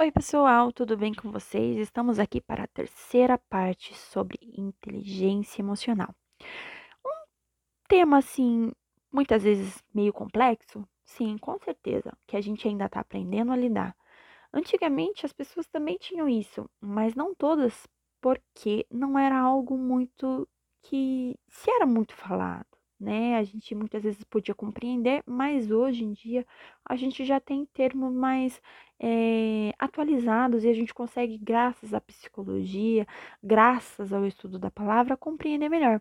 Oi, pessoal, tudo bem com vocês? Estamos aqui para a terceira parte sobre inteligência emocional. Um tema assim, muitas vezes meio complexo, sim, com certeza, que a gente ainda está aprendendo a lidar. Antigamente as pessoas também tinham isso, mas não todas, porque não era algo muito que se era muito falado né? A gente muitas vezes podia compreender, mas hoje em dia a gente já tem termos mais é, atualizados e a gente consegue, graças à psicologia, graças ao estudo da palavra, compreender melhor.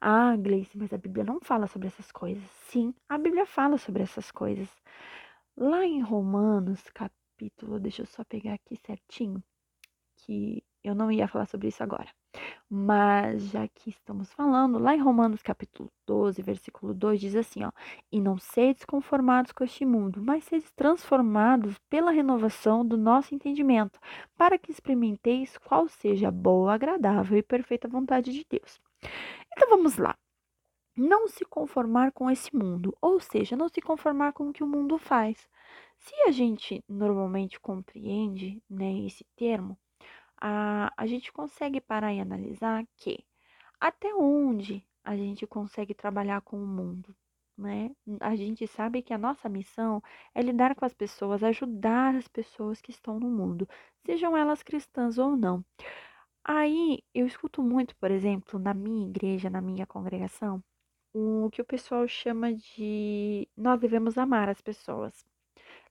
Ah, Gleice, mas a Bíblia não fala sobre essas coisas. Sim, a Bíblia fala sobre essas coisas. Lá em Romanos, capítulo, deixa eu só pegar aqui certinho, que eu não ia falar sobre isso agora. Mas já que estamos falando, lá em Romanos capítulo 12, versículo 2 diz assim, ó: "E não sedes conformados com este mundo, mas sedes transformados pela renovação do nosso entendimento, para que experimenteis qual seja a boa, agradável e perfeita vontade de Deus." Então vamos lá. Não se conformar com esse mundo, ou seja, não se conformar com o que o mundo faz. Se a gente normalmente compreende, né, esse termo, a, a gente consegue parar e analisar que até onde a gente consegue trabalhar com o mundo, né? A gente sabe que a nossa missão é lidar com as pessoas, ajudar as pessoas que estão no mundo, sejam elas cristãs ou não. Aí eu escuto muito, por exemplo, na minha igreja, na minha congregação, o que o pessoal chama de nós devemos amar as pessoas.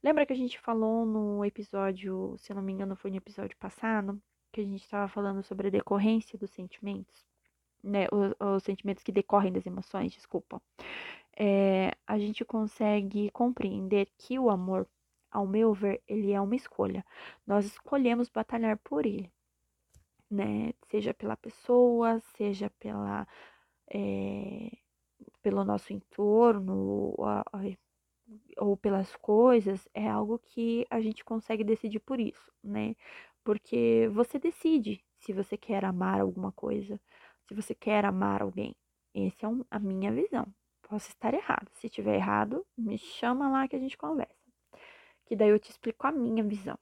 Lembra que a gente falou no episódio, se eu não me engano, foi no episódio passado, que a gente estava falando sobre a decorrência dos sentimentos, né? Os, os sentimentos que decorrem das emoções, desculpa. É, a gente consegue compreender que o amor, ao meu ver, ele é uma escolha. Nós escolhemos batalhar por ele, né? Seja pela pessoa, seja pela é, pelo nosso entorno, ou pelas coisas, é algo que a gente consegue decidir por isso, né? Porque você decide se você quer amar alguma coisa, se você quer amar alguém. Essa é um, a minha visão. Posso estar errado. Se tiver errado, me chama lá que a gente conversa. Que daí eu te explico a minha visão.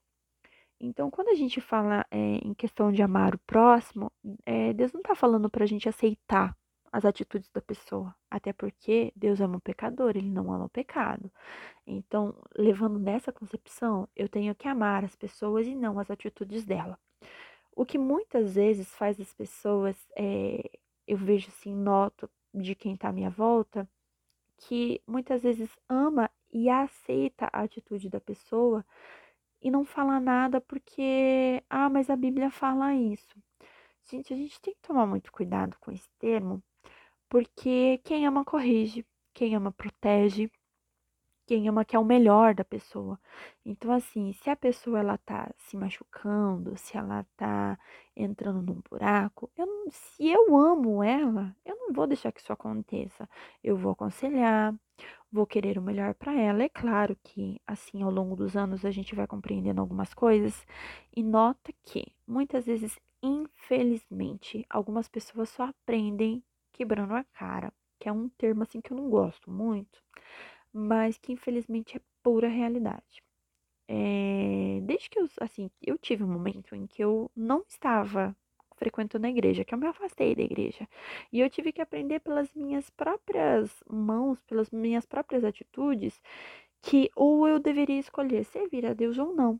Então, quando a gente fala é, em questão de amar o próximo, é, Deus não está falando para a gente aceitar as atitudes da pessoa. Até porque Deus ama o pecador, ele não ama o pecado. Então, levando nessa concepção, eu tenho que amar as pessoas e não as atitudes dela. O que muitas vezes faz as pessoas, é, eu vejo assim, noto de quem está à minha volta, que muitas vezes ama e aceita a atitude da pessoa e não fala nada porque, ah, mas a Bíblia fala isso. Gente, a gente tem que tomar muito cuidado com esse termo, porque quem ama corrige, quem ama protege, quem ama quer o melhor da pessoa. Então, assim, se a pessoa ela tá se machucando, se ela tá entrando num buraco, eu não, se eu amo ela, eu não vou deixar que isso aconteça. Eu vou aconselhar, vou querer o melhor para ela. É claro que, assim, ao longo dos anos a gente vai compreendendo algumas coisas e nota que muitas vezes, infelizmente, algumas pessoas só aprendem quebrando a cara, que é um termo assim que eu não gosto muito, mas que infelizmente é pura realidade. É, desde que eu, assim, eu tive um momento em que eu não estava frequentando a igreja, que eu me afastei da igreja. E eu tive que aprender pelas minhas próprias mãos, pelas minhas próprias atitudes, que ou eu deveria escolher servir a Deus ou não.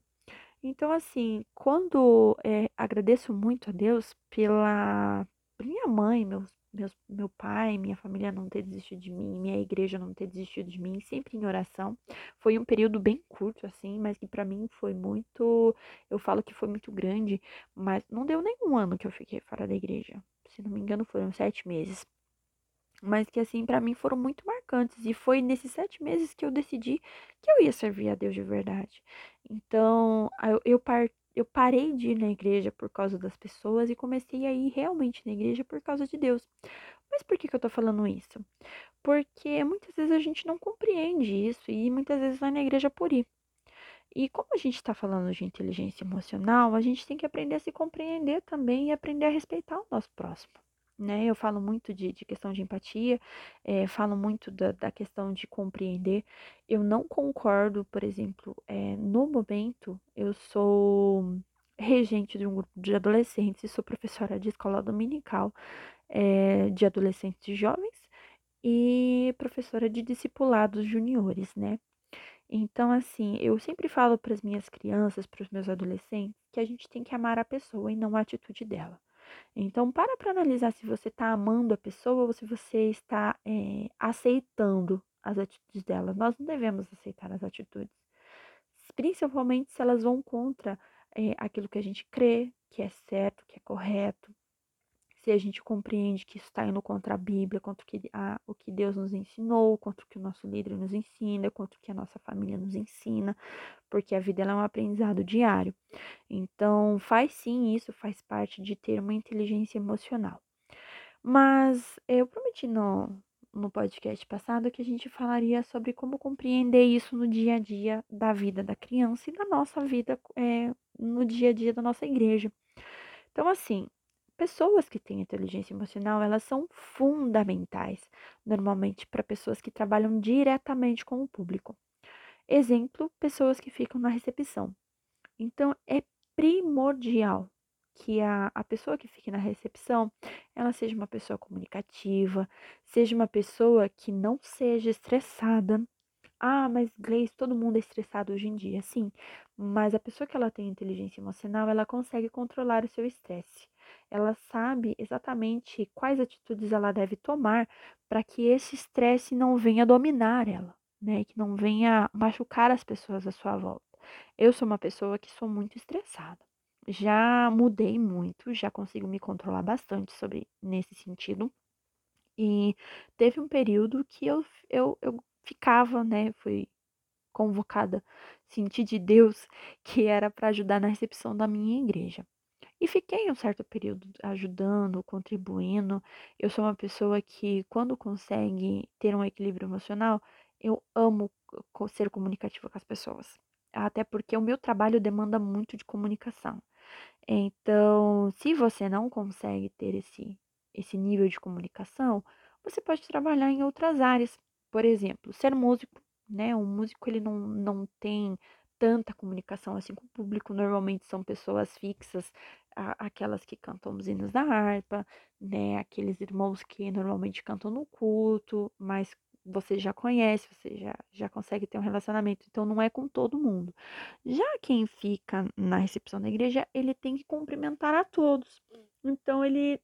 Então, assim, quando é, agradeço muito a Deus pela minha mãe, meus meus, meu pai, minha família não ter desistido de mim, minha igreja não ter desistido de mim, sempre em oração. Foi um período bem curto, assim, mas que para mim foi muito. Eu falo que foi muito grande, mas não deu nenhum ano que eu fiquei fora da igreja. Se não me engano, foram sete meses. Mas que, assim, para mim foram muito marcantes. E foi nesses sete meses que eu decidi que eu ia servir a Deus de verdade. Então, eu, eu parti eu parei de ir na igreja por causa das pessoas e comecei a ir realmente na igreja por causa de Deus. Mas por que, que eu tô falando isso? Porque muitas vezes a gente não compreende isso e muitas vezes vai na igreja por ir. E como a gente está falando de inteligência emocional, a gente tem que aprender a se compreender também e aprender a respeitar o nosso próximo. Né? Eu falo muito de, de questão de empatia, é, falo muito da, da, questão de compreender. Eu não concordo, por exemplo, é, no momento, eu sou regente de um grupo de adolescentes, sou professora de escola dominical é, de adolescentes e jovens e professora de discipulados juniores, né? Então, assim, eu sempre falo para as minhas crianças, para os meus adolescentes, que a gente tem que amar a pessoa e não a atitude dela. Então, para para analisar se você está amando a pessoa ou se você está é, aceitando as atitudes dela. Nós não devemos aceitar as atitudes, principalmente se elas vão contra é, aquilo que a gente crê, que é certo, que é correto. Se a gente compreende que isso está indo contra a Bíblia, contra o que, a, o que Deus nos ensinou, contra o que o nosso líder nos ensina, contra o que a nossa família nos ensina, porque a vida é um aprendizado diário. Então, faz sim isso, faz parte de ter uma inteligência emocional. Mas eu prometi no, no podcast passado que a gente falaria sobre como compreender isso no dia a dia da vida da criança e da nossa vida é, no dia a dia da nossa igreja. Então, assim, pessoas que têm inteligência emocional, elas são fundamentais, normalmente para pessoas que trabalham diretamente com o público. Exemplo, pessoas que ficam na recepção. Então, é primordial que a, a pessoa que fique na recepção, ela seja uma pessoa comunicativa, seja uma pessoa que não seja estressada. Ah, mas Gleice, todo mundo é estressado hoje em dia, sim. Mas a pessoa que ela tem inteligência emocional, ela consegue controlar o seu estresse. Ela sabe exatamente quais atitudes ela deve tomar para que esse estresse não venha dominar ela né? Que não venha machucar as pessoas à sua volta. Eu sou uma pessoa que sou muito estressada. Já mudei muito, já consigo me controlar bastante sobre nesse sentido. E teve um período que eu, eu, eu ficava, né? Fui convocada, senti de Deus que era para ajudar na recepção da minha igreja. E fiquei um certo período ajudando, contribuindo. Eu sou uma pessoa que, quando consegue ter um equilíbrio emocional, eu amo ser comunicativa com as pessoas. Até porque o meu trabalho demanda muito de comunicação. Então, se você não consegue ter esse, esse nível de comunicação, você pode trabalhar em outras áreas. Por exemplo, ser músico, né? Um músico ele não, não tem tanta comunicação assim com o público. Normalmente são pessoas fixas, aquelas que cantam os hinos da harpa, né? Aqueles irmãos que normalmente cantam no culto, mas você já conhece, você já, já consegue ter um relacionamento, então não é com todo mundo. Já quem fica na recepção da igreja, ele tem que cumprimentar a todos. Então ele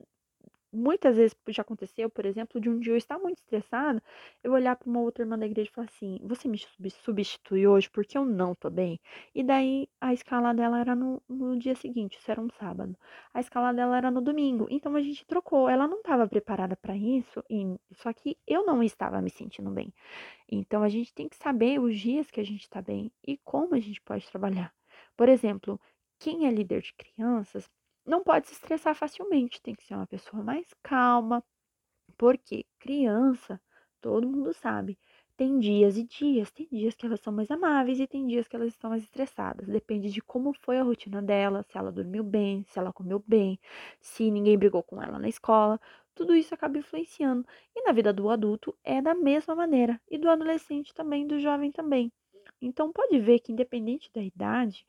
muitas vezes já aconteceu, por exemplo, de um dia eu estar muito estressada, eu olhar para uma outra irmã da igreja e falar assim: Você me substitui hoje porque eu não tô bem? E daí a escala dela era no, no dia seguinte, isso era um sábado. A escala dela era no domingo. Então a gente trocou. Ela não estava preparada para isso, e, só que eu não estava me sentindo bem. Então a gente tem que saber os dias que a gente está bem e como a gente pode trabalhar. Por exemplo, quem é líder de crianças não pode se estressar facilmente, tem que ser uma pessoa mais calma, porque criança, todo mundo sabe, tem dias e dias, tem dias que elas são mais amáveis e tem dias que elas estão mais estressadas. Depende de como foi a rotina dela, se ela dormiu bem, se ela comeu bem, se ninguém brigou com ela na escola. Tudo isso acaba influenciando. E na vida do adulto é da mesma maneira, e do adolescente também, do jovem também. Então pode ver que independente da idade,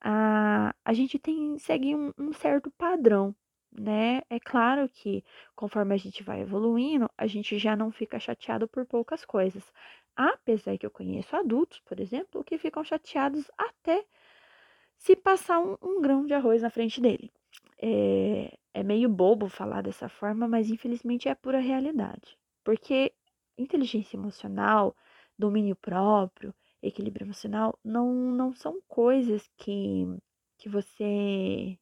a, a gente tem segue um, um certo padrão, né? É claro que conforme a gente vai evoluindo, a gente já não fica chateado por poucas coisas. Apesar que eu conheço adultos, por exemplo, que ficam chateados até se passar um, um grão de arroz na frente dele. É, é meio bobo falar dessa forma, mas infelizmente é pura realidade. Porque inteligência emocional, domínio próprio, equilíbrio emocional não, não são coisas que, que você,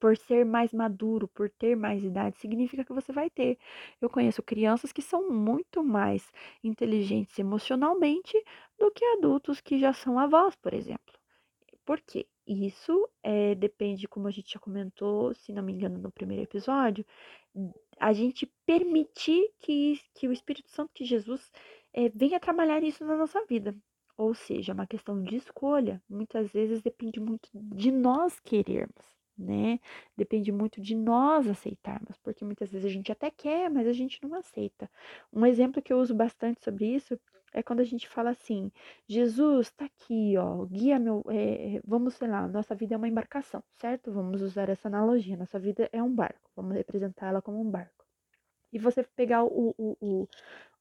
por ser mais maduro, por ter mais idade, significa que você vai ter. Eu conheço crianças que são muito mais inteligentes emocionalmente do que adultos que já são avós, por exemplo. Por quê? Isso é, depende, como a gente já comentou, se não me engano, no primeiro episódio, a gente permitir que, que o Espírito Santo, que Jesus, é, venha trabalhar isso na nossa vida. Ou seja, é uma questão de escolha. Muitas vezes depende muito de nós querermos, né? Depende muito de nós aceitarmos, porque muitas vezes a gente até quer, mas a gente não aceita. Um exemplo que eu uso bastante sobre isso é quando a gente fala assim: Jesus está aqui, ó, guia meu. É, vamos, sei lá, nossa vida é uma embarcação, certo? Vamos usar essa analogia. Nossa vida é um barco, vamos representá-la como um barco. E você pegar o, o, o,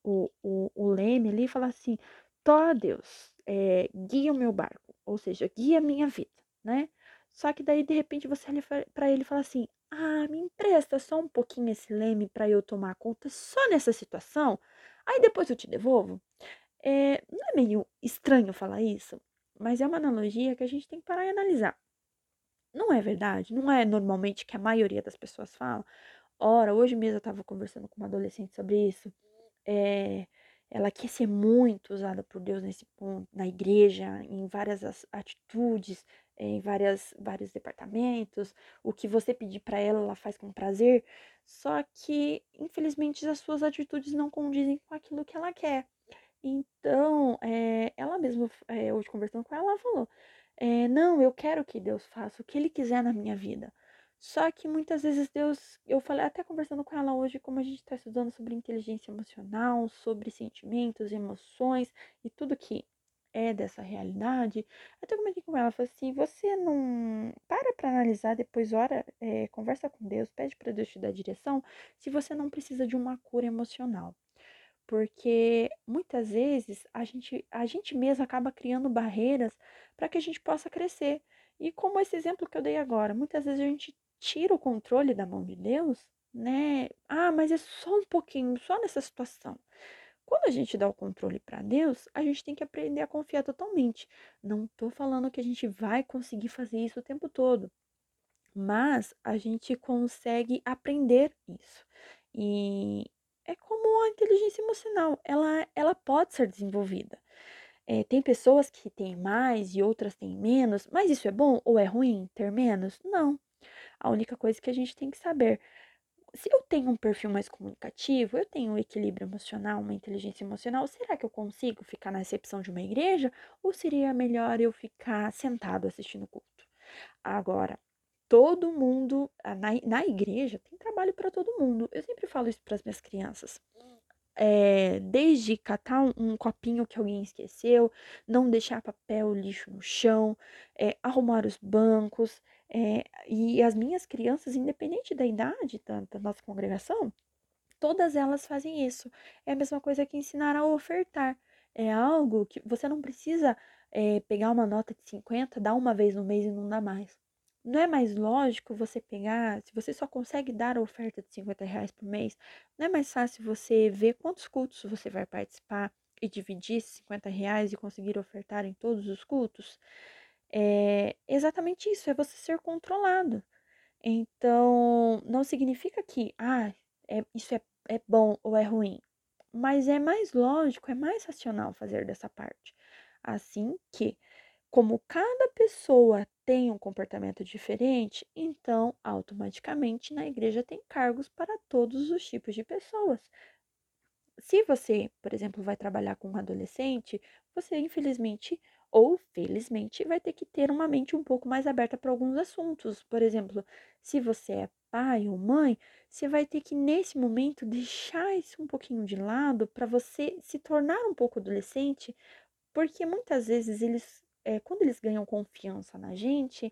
o, o, o leme ali e falar assim: Tó Deus, é, guia o meu barco, ou seja, guia a minha vida, né? Só que daí, de repente, você para ele fala assim: Ah, me empresta só um pouquinho esse leme para eu tomar conta só nessa situação, aí depois eu te devolvo. É, não é meio estranho falar isso? Mas é uma analogia que a gente tem que parar e analisar. Não é verdade? Não é normalmente que a maioria das pessoas fala. Ora, hoje mesmo eu estava conversando com uma adolescente sobre isso. É, ela quer ser muito usada por Deus nesse ponto, na igreja, em várias atitudes, em várias, vários departamentos. O que você pedir para ela, ela faz com prazer. Só que, infelizmente, as suas atitudes não condizem com aquilo que ela quer. Então, é, ela mesma, é, hoje conversando com ela, ela falou: é, Não, eu quero que Deus faça o que Ele quiser na minha vida. Só que muitas vezes Deus, eu falei até conversando com ela hoje, como a gente está estudando sobre inteligência emocional, sobre sentimentos, emoções e tudo que é dessa realidade. Até comentei com ela, falei assim, você não para para analisar, depois ora, é, conversa com Deus, pede para Deus te dar direção, se você não precisa de uma cura emocional. Porque muitas vezes a gente, a gente mesmo acaba criando barreiras para que a gente possa crescer. E como esse exemplo que eu dei agora, muitas vezes a gente tira o controle da mão de Deus, né? Ah, mas é só um pouquinho, só nessa situação. Quando a gente dá o controle para Deus, a gente tem que aprender a confiar totalmente. Não estou falando que a gente vai conseguir fazer isso o tempo todo, mas a gente consegue aprender isso. E é como a inteligência emocional, ela, ela pode ser desenvolvida. É, tem pessoas que têm mais e outras têm menos, mas isso é bom ou é ruim ter menos? Não. A única coisa que a gente tem que saber, se eu tenho um perfil mais comunicativo, eu tenho um equilíbrio emocional, uma inteligência emocional, será que eu consigo ficar na recepção de uma igreja ou seria melhor eu ficar sentado assistindo o culto? Agora, todo mundo na, na igreja tem trabalho para todo mundo. Eu sempre falo isso para as minhas crianças. É, desde catar um, um, copinho que alguém esqueceu, não deixar papel, lixo no chão, é, arrumar os bancos, é, e as minhas crianças, independente da idade da, da nossa congregação, todas elas fazem isso. É a mesma coisa que ensinar a ofertar. É algo que você não precisa é, pegar uma nota de 50, dar uma vez no mês e não dar mais. Não é mais lógico você pegar, se você só consegue dar a oferta de 50 reais por mês, não é mais fácil você ver quantos cultos você vai participar e dividir esses 50 reais e conseguir ofertar em todos os cultos? É exatamente isso, é você ser controlado. Então, não significa que, ah, é, isso é, é bom ou é ruim, mas é mais lógico, é mais racional fazer dessa parte. Assim que, como cada pessoa tem um comportamento diferente, então automaticamente na igreja tem cargos para todos os tipos de pessoas. Se você, por exemplo, vai trabalhar com um adolescente, você infelizmente ou felizmente vai ter que ter uma mente um pouco mais aberta para alguns assuntos. Por exemplo, se você é pai ou mãe, você vai ter que nesse momento deixar isso um pouquinho de lado para você se tornar um pouco adolescente, porque muitas vezes eles, é, quando eles ganham confiança na gente,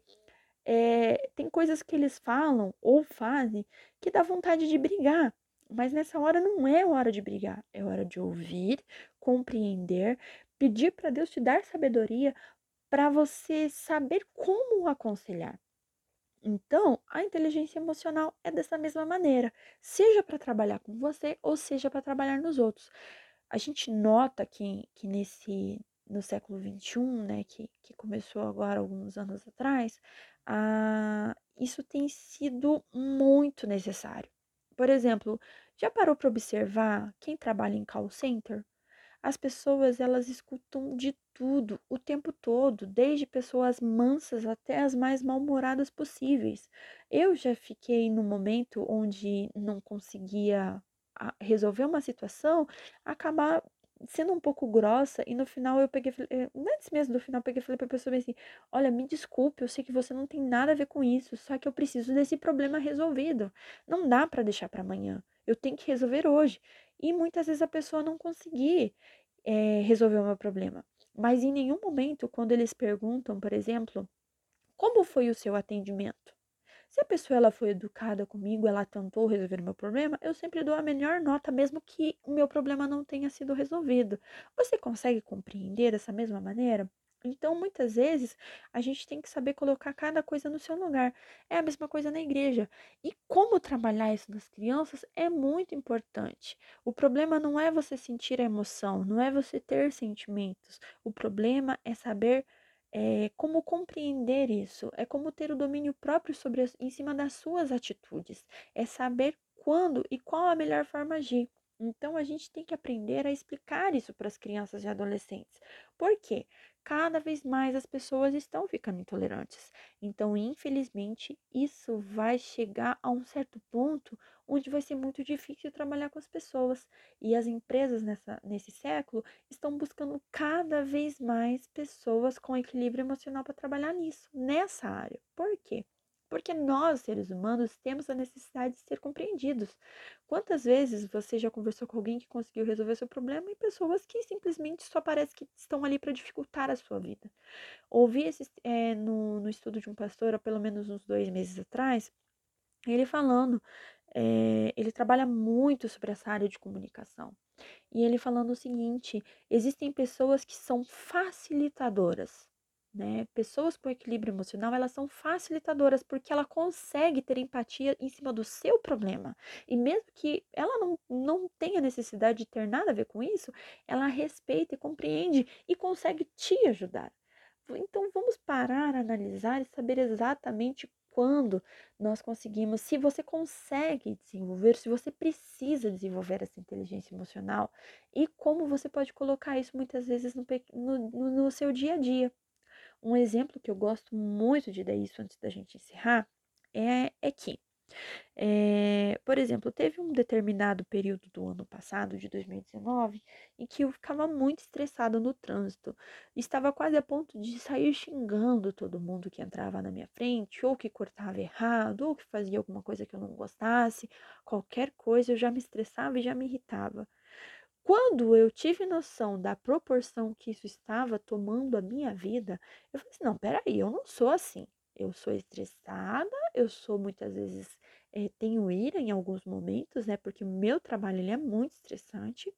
é, tem coisas que eles falam ou fazem que dá vontade de brigar. Mas nessa hora não é hora de brigar, é hora de ouvir, compreender, pedir para Deus te dar sabedoria para você saber como aconselhar. Então, a inteligência emocional é dessa mesma maneira, seja para trabalhar com você ou seja para trabalhar nos outros. A gente nota que, que nesse no século XXI, né, que, que começou agora alguns anos atrás, isso tem sido muito necessário. Por exemplo, já parou para observar quem trabalha em call center? As pessoas, elas escutam de tudo, o tempo todo, desde pessoas mansas até as mais mal-humoradas possíveis. Eu já fiquei no momento onde não conseguia resolver uma situação, acabar sendo um pouco grossa, e no final eu peguei, eh, antes mesmo do final, eu peguei e falei pra pessoa assim: Olha, me desculpe, eu sei que você não tem nada a ver com isso, só que eu preciso desse problema resolvido. Não dá para deixar para amanhã. Eu tenho que resolver hoje. E muitas vezes a pessoa não conseguir é, resolver o meu problema. Mas em nenhum momento, quando eles perguntam, por exemplo, como foi o seu atendimento? Se a pessoa ela foi educada comigo, ela tentou resolver o meu problema, eu sempre dou a melhor nota, mesmo que o meu problema não tenha sido resolvido. Você consegue compreender dessa mesma maneira? Então, muitas vezes, a gente tem que saber colocar cada coisa no seu lugar. É a mesma coisa na igreja. E como trabalhar isso nas crianças é muito importante. O problema não é você sentir a emoção, não é você ter sentimentos. O problema é saber é como compreender isso, é como ter o domínio próprio sobre as, em cima das suas atitudes, é saber quando e qual a melhor forma de agir. Então a gente tem que aprender a explicar isso para as crianças e adolescentes. Por quê? Cada vez mais as pessoas estão ficando intolerantes. Então, infelizmente, isso vai chegar a um certo ponto onde vai ser muito difícil trabalhar com as pessoas. E as empresas nessa, nesse século estão buscando cada vez mais pessoas com equilíbrio emocional para trabalhar nisso, nessa área. Por quê? Porque nós, seres humanos, temos a necessidade de ser compreendidos. Quantas vezes você já conversou com alguém que conseguiu resolver seu problema e pessoas que simplesmente só parece que estão ali para dificultar a sua vida? Ouvi esse, é, no, no estudo de um pastor há pelo menos uns dois meses atrás, ele falando, é, ele trabalha muito sobre essa área de comunicação. E ele falando o seguinte: existem pessoas que são facilitadoras né? Pessoas com equilíbrio emocional, elas são facilitadoras porque ela consegue ter empatia em cima do seu problema. E mesmo que ela não, não tenha necessidade de ter nada a ver com isso, ela respeita e compreende e consegue te ajudar. Então vamos parar, analisar e saber exatamente quando nós conseguimos, se você consegue desenvolver, se você precisa desenvolver essa inteligência emocional e como você pode colocar isso muitas vezes no, no, no seu dia a dia. Um exemplo que eu gosto muito de dar isso antes da gente encerrar é, é que, é, por exemplo, teve um determinado período do ano passado, de 2019, em que eu ficava muito estressada no trânsito. Estava quase a ponto de sair xingando todo mundo que entrava na minha frente, ou que cortava errado, ou que fazia alguma coisa que eu não gostasse. Qualquer coisa eu já me estressava e já me irritava. Quando eu tive noção da proporção que isso estava tomando a minha vida, eu falei assim: não, peraí, eu não sou assim. Eu sou estressada, eu sou muitas vezes, é, tenho ira em alguns momentos, né? Porque o meu trabalho ele é muito estressante,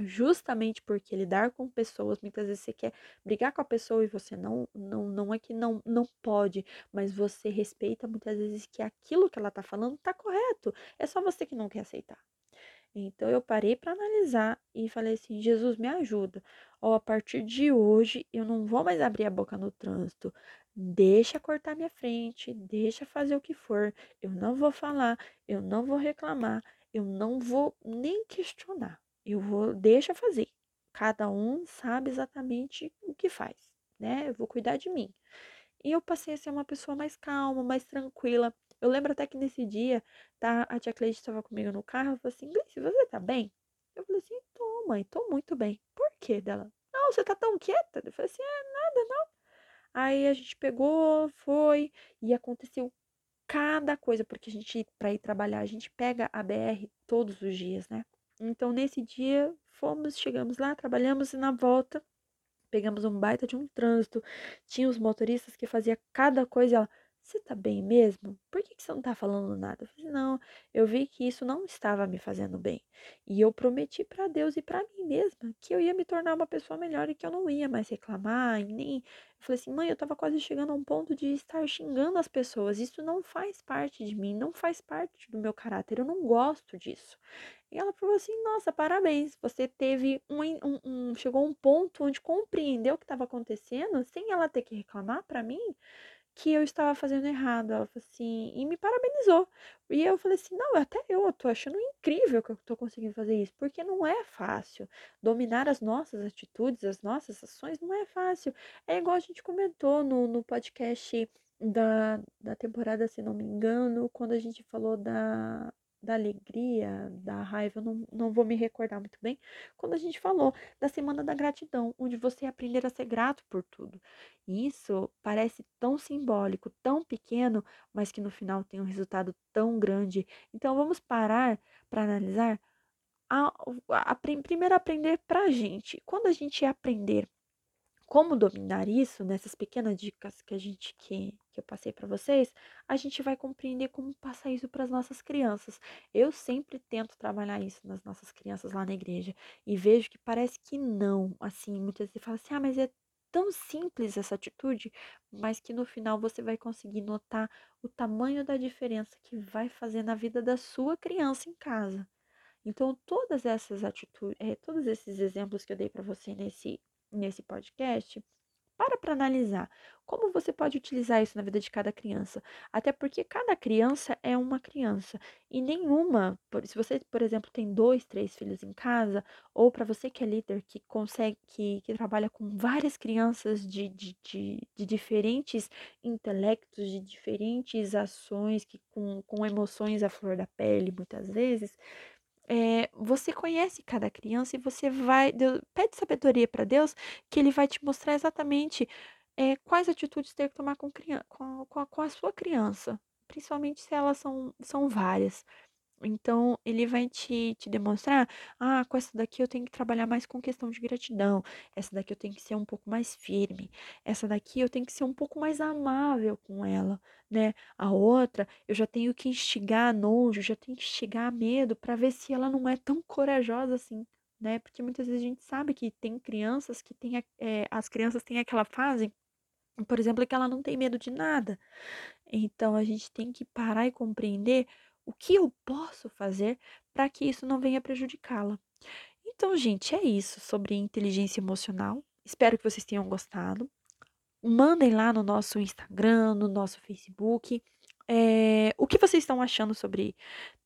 justamente porque lidar com pessoas, muitas vezes você quer brigar com a pessoa e você não, não, não é que não, não pode, mas você respeita muitas vezes que aquilo que ela tá falando tá correto. É só você que não quer aceitar. Então eu parei para analisar e falei assim: Jesus, me ajuda. Ó, a partir de hoje eu não vou mais abrir a boca no trânsito. Deixa cortar minha frente, deixa fazer o que for. Eu não vou falar, eu não vou reclamar, eu não vou nem questionar. Eu vou, deixa fazer. Cada um sabe exatamente o que faz, né? Eu vou cuidar de mim. E eu passei a ser uma pessoa mais calma, mais tranquila. Eu lembro até que nesse dia, tá, a tia Cleide estava comigo no carro, ela falou assim, Gleice, você tá bem? Eu falei assim, tô, mãe, tô muito bem. Por quê dela? Não, você tá tão quieta? Eu falei assim, é nada, não. Aí a gente pegou, foi, e aconteceu cada coisa, porque a gente, para ir trabalhar, a gente pega a BR todos os dias, né? Então, nesse dia, fomos, chegamos lá, trabalhamos e na volta, pegamos um baita de um trânsito. Tinha os motoristas que fazia cada coisa. Ela, você tá bem mesmo? Por que, que você não tá falando nada? Eu falei, não, eu vi que isso não estava me fazendo bem. E eu prometi para Deus e para mim mesma que eu ia me tornar uma pessoa melhor e que eu não ia mais reclamar, e nem. Eu falei assim, mãe, eu tava quase chegando a um ponto de estar xingando as pessoas. Isso não faz parte de mim, não faz parte do meu caráter, eu não gosto disso. E ela falou assim: Nossa, parabéns, você teve um, um, um chegou a um ponto onde compreendeu o que estava acontecendo sem ela ter que reclamar para mim que eu estava fazendo errado. Ela falou assim, e me parabenizou. E eu falei assim: não, até eu tô achando incrível que eu tô conseguindo fazer isso, porque não é fácil. Dominar as nossas atitudes, as nossas ações, não é fácil. É igual a gente comentou no, no podcast da, da temporada, se não me engano, quando a gente falou da, da alegria, da raiva, eu não, não vou me recordar muito bem, quando a gente falou da semana da gratidão, onde você aprender a ser grato por tudo. Isso parece tão simbólico, tão pequeno, mas que no final tem um resultado tão grande. Então vamos parar para analisar. A, a, a, primeiro aprender para a gente. Quando a gente aprender como dominar isso, nessas pequenas dicas que a gente que, que eu passei para vocês, a gente vai compreender como passar isso para as nossas crianças. Eu sempre tento trabalhar isso nas nossas crianças lá na igreja e vejo que parece que não, assim, muitas vezes fala assim: "Ah, mas é tão simples essa atitude", mas que no final você vai conseguir notar o tamanho da diferença que vai fazer na vida da sua criança em casa. Então, todas essas atitudes, é, todos esses exemplos que eu dei para você nesse nesse podcast, para para analisar como você pode utilizar isso na vida de cada criança. Até porque cada criança é uma criança e nenhuma, se você, por exemplo, tem dois, três filhos em casa, ou para você que é líder, que consegue, que, que trabalha com várias crianças de, de, de, de diferentes intelectos, de diferentes ações, que com, com emoções à flor da pele, muitas vezes, é, você conhece cada criança e você vai. Deus, pede sabedoria para Deus, que Ele vai te mostrar exatamente é, quais atitudes ter que tomar com, com, com, a, com a sua criança, principalmente se elas são, são várias. Então, ele vai te, te demonstrar: ah, com essa daqui eu tenho que trabalhar mais com questão de gratidão, essa daqui eu tenho que ser um pouco mais firme, essa daqui eu tenho que ser um pouco mais amável com ela, né? A outra eu já tenho que instigar nojo, já tenho que instigar medo para ver se ela não é tão corajosa assim. Né? Porque muitas vezes a gente sabe que tem crianças que tem, é, as crianças têm aquela fase, por exemplo, que ela não tem medo de nada. Então a gente tem que parar e compreender o que eu posso fazer para que isso não venha prejudicá-la? Então, gente, é isso sobre inteligência emocional. Espero que vocês tenham gostado. Mandem lá no nosso Instagram, no nosso Facebook, é, o que vocês estão achando sobre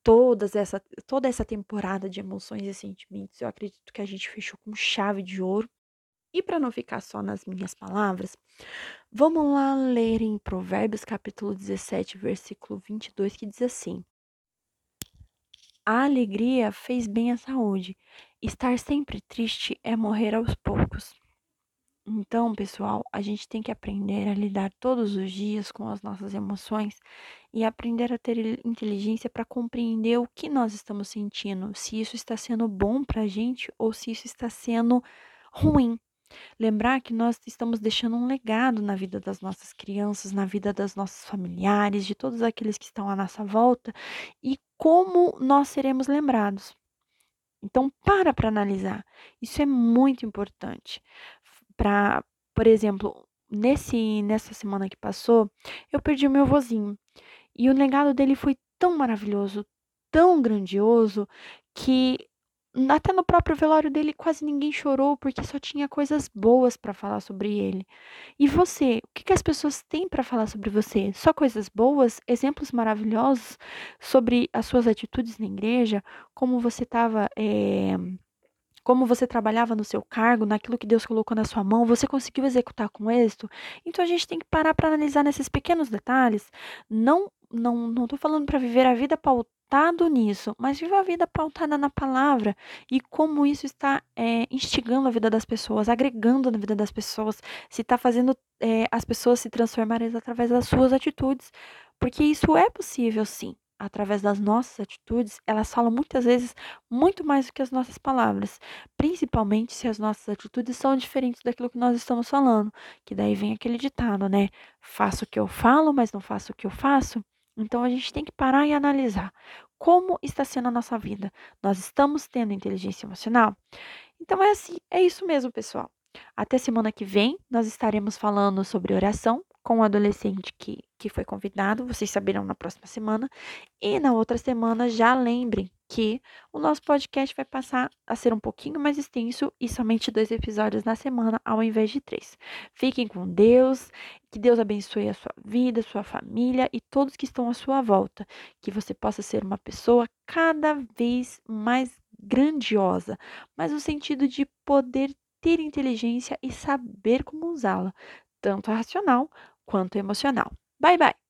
todas essa, toda essa temporada de emoções e sentimentos. Eu acredito que a gente fechou com chave de ouro. E para não ficar só nas minhas palavras, vamos lá ler em Provérbios capítulo 17, versículo 22, que diz assim: a alegria fez bem à saúde. Estar sempre triste é morrer aos poucos. Então, pessoal, a gente tem que aprender a lidar todos os dias com as nossas emoções e aprender a ter inteligência para compreender o que nós estamos sentindo, se isso está sendo bom para a gente ou se isso está sendo ruim. Lembrar que nós estamos deixando um legado na vida das nossas crianças, na vida das nossos familiares, de todos aqueles que estão à nossa volta e como nós seremos lembrados. Então, para para analisar. Isso é muito importante. Para, por exemplo, nesse nessa semana que passou, eu perdi o meu vozinho. E o legado dele foi tão maravilhoso, tão grandioso, que até no próprio velório dele quase ninguém chorou porque só tinha coisas boas para falar sobre ele. E você, o que, que as pessoas têm para falar sobre você? Só coisas boas, exemplos maravilhosos sobre as suas atitudes na igreja, como você estava é, como você trabalhava no seu cargo, naquilo que Deus colocou na sua mão, você conseguiu executar com êxito? Então a gente tem que parar para analisar nesses pequenos detalhes. Não, não, não tô falando para viver a vida pautado nisso, mas viva a vida pautada na palavra e como isso está é, instigando a vida das pessoas, agregando na vida das pessoas, se está fazendo é, as pessoas se transformarem através das suas atitudes, porque isso é possível, sim através das nossas atitudes, elas falam muitas vezes muito mais do que as nossas palavras, principalmente se as nossas atitudes são diferentes daquilo que nós estamos falando, que daí vem aquele ditado, né? Faço o que eu falo, mas não faço o que eu faço. Então a gente tem que parar e analisar como está sendo a nossa vida. Nós estamos tendo inteligência emocional? Então é assim, é isso mesmo, pessoal. Até semana que vem nós estaremos falando sobre oração com o adolescente que, que foi convidado, vocês saberão na próxima semana. E na outra semana, já lembrem que o nosso podcast vai passar a ser um pouquinho mais extenso e somente dois episódios na semana, ao invés de três. Fiquem com Deus, que Deus abençoe a sua vida, sua família e todos que estão à sua volta. Que você possa ser uma pessoa cada vez mais grandiosa, mas no sentido de poder ter inteligência e saber como usá-la, tanto racional quanto emocional. Bye bye!